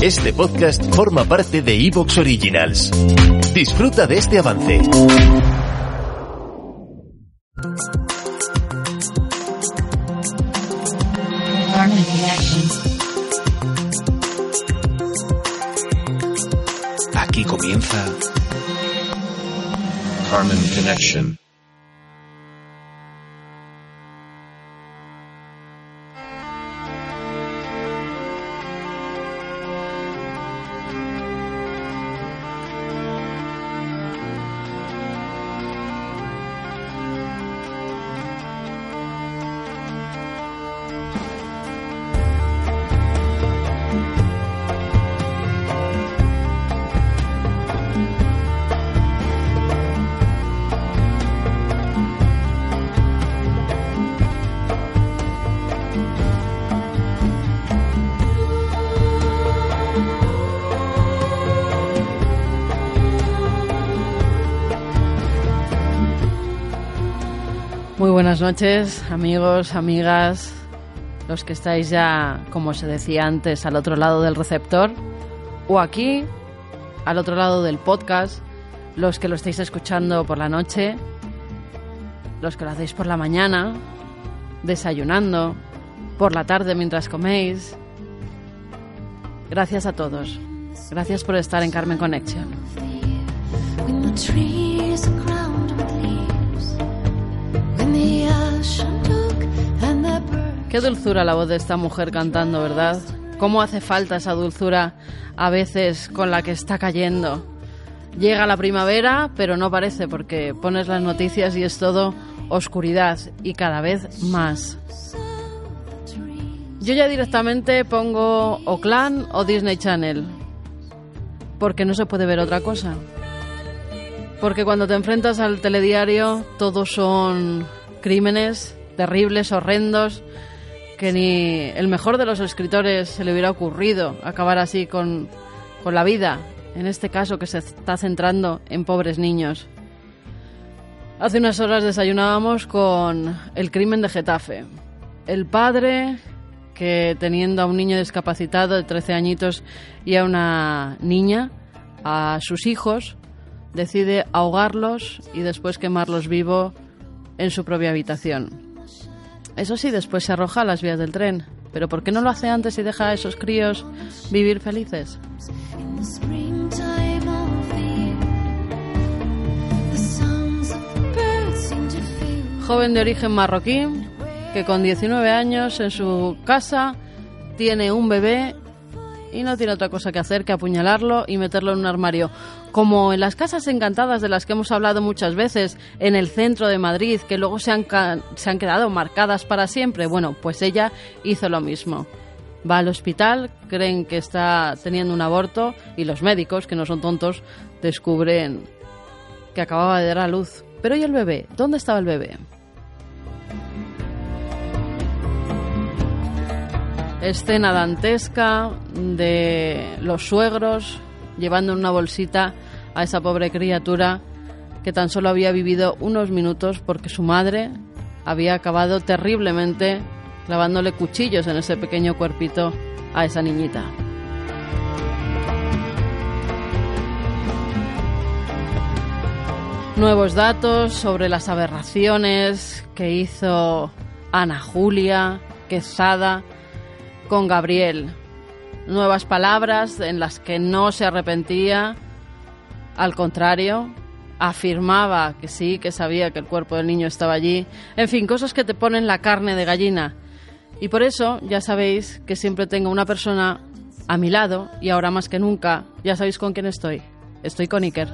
Este podcast forma parte de Evox Originals. Disfruta de este avance. Aquí comienza Carmen Connection. Muy buenas noches, amigos, amigas, los que estáis ya, como se decía antes, al otro lado del receptor, o aquí, al otro lado del podcast, los que lo estáis escuchando por la noche, los que lo hacéis por la mañana, desayunando, por la tarde mientras coméis. Gracias a todos. Gracias por estar en Carmen Connection. Qué dulzura la voz de esta mujer cantando, ¿verdad? ¿Cómo hace falta esa dulzura a veces con la que está cayendo? Llega la primavera, pero no parece porque pones las noticias y es todo oscuridad y cada vez más. Yo ya directamente pongo o Clan o Disney Channel, porque no se puede ver otra cosa. Porque cuando te enfrentas al telediario, todos son crímenes terribles, horrendos, que ni el mejor de los escritores se le hubiera ocurrido acabar así con, con la vida, en este caso que se está centrando en pobres niños. Hace unas horas desayunábamos con el crimen de Getafe. El padre que teniendo a un niño discapacitado de 13 añitos y a una niña, a sus hijos, decide ahogarlos y después quemarlos vivo en su propia habitación. Eso sí, después se arroja a las vías del tren. Pero ¿por qué no lo hace antes y deja a esos críos vivir felices? Joven de origen marroquí que con 19 años en su casa tiene un bebé y no tiene otra cosa que hacer que apuñalarlo y meterlo en un armario. Como en las casas encantadas de las que hemos hablado muchas veces en el centro de Madrid, que luego se han, se han quedado marcadas para siempre. Bueno, pues ella hizo lo mismo. Va al hospital, creen que está teniendo un aborto y los médicos, que no son tontos, descubren que acababa de dar a luz. Pero ¿y el bebé? ¿Dónde estaba el bebé? Escena dantesca de los suegros llevando en una bolsita a esa pobre criatura que tan solo había vivido unos minutos porque su madre había acabado terriblemente clavándole cuchillos en ese pequeño cuerpito a esa niñita. Nuevos datos sobre las aberraciones que hizo Ana Julia Quesada con Gabriel. Nuevas palabras en las que no se arrepentía, al contrario, afirmaba que sí, que sabía que el cuerpo del niño estaba allí. En fin, cosas que te ponen la carne de gallina. Y por eso ya sabéis que siempre tengo una persona a mi lado y ahora más que nunca, ya sabéis con quién estoy. Estoy con Iker.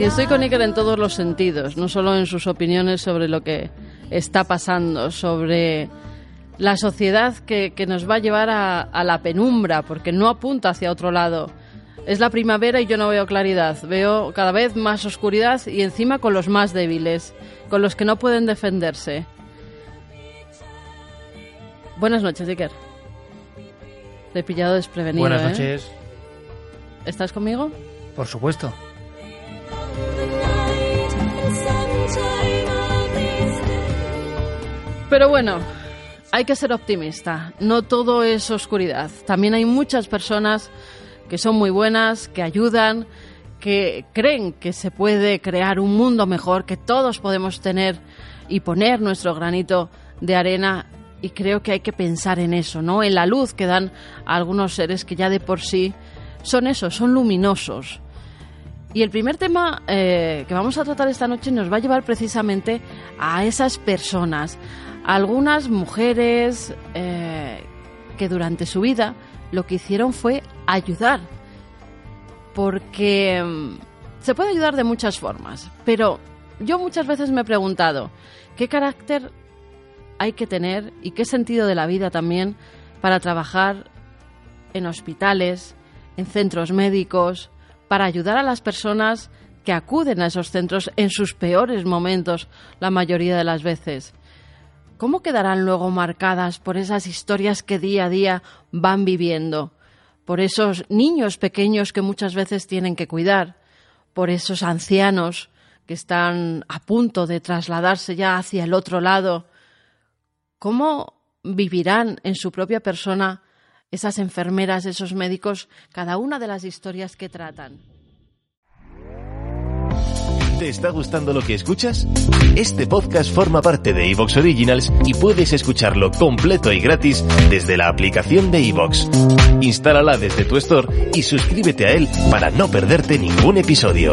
Y estoy con Iker en todos los sentidos, no solo en sus opiniones sobre lo que está pasando, sobre la sociedad que, que nos va a llevar a, a la penumbra, porque no apunta hacia otro lado. Es la primavera y yo no veo claridad, veo cada vez más oscuridad y encima con los más débiles, con los que no pueden defenderse. Buenas noches, Iker. Te he pillado desprevenido. Buenas ¿eh? noches, ¿Estás conmigo? por supuesto. Pero bueno, hay que ser optimista. No todo es oscuridad. También hay muchas personas que son muy buenas, que ayudan, que creen que se puede crear un mundo mejor, que todos podemos tener y poner nuestro granito de arena. Y creo que hay que pensar en eso, ¿no? En la luz que dan algunos seres que ya de por sí son eso, son luminosos. Y el primer tema eh, que vamos a tratar esta noche nos va a llevar precisamente a esas personas, algunas mujeres eh, que durante su vida lo que hicieron fue ayudar, porque mm, se puede ayudar de muchas formas, pero yo muchas veces me he preguntado qué carácter hay que tener y qué sentido de la vida también para trabajar en hospitales, en centros médicos, para ayudar a las personas que acuden a esos centros en sus peores momentos la mayoría de las veces. ¿Cómo quedarán luego marcadas por esas historias que día a día van viviendo? Por esos niños pequeños que muchas veces tienen que cuidar, por esos ancianos que están a punto de trasladarse ya hacia el otro lado. ¿Cómo vivirán en su propia persona esas enfermeras, esos médicos, cada una de las historias que tratan? ¿Te está gustando lo que escuchas? Este podcast forma parte de Evox Originals y puedes escucharlo completo y gratis desde la aplicación de Evox. Instálala desde tu store y suscríbete a él para no perderte ningún episodio.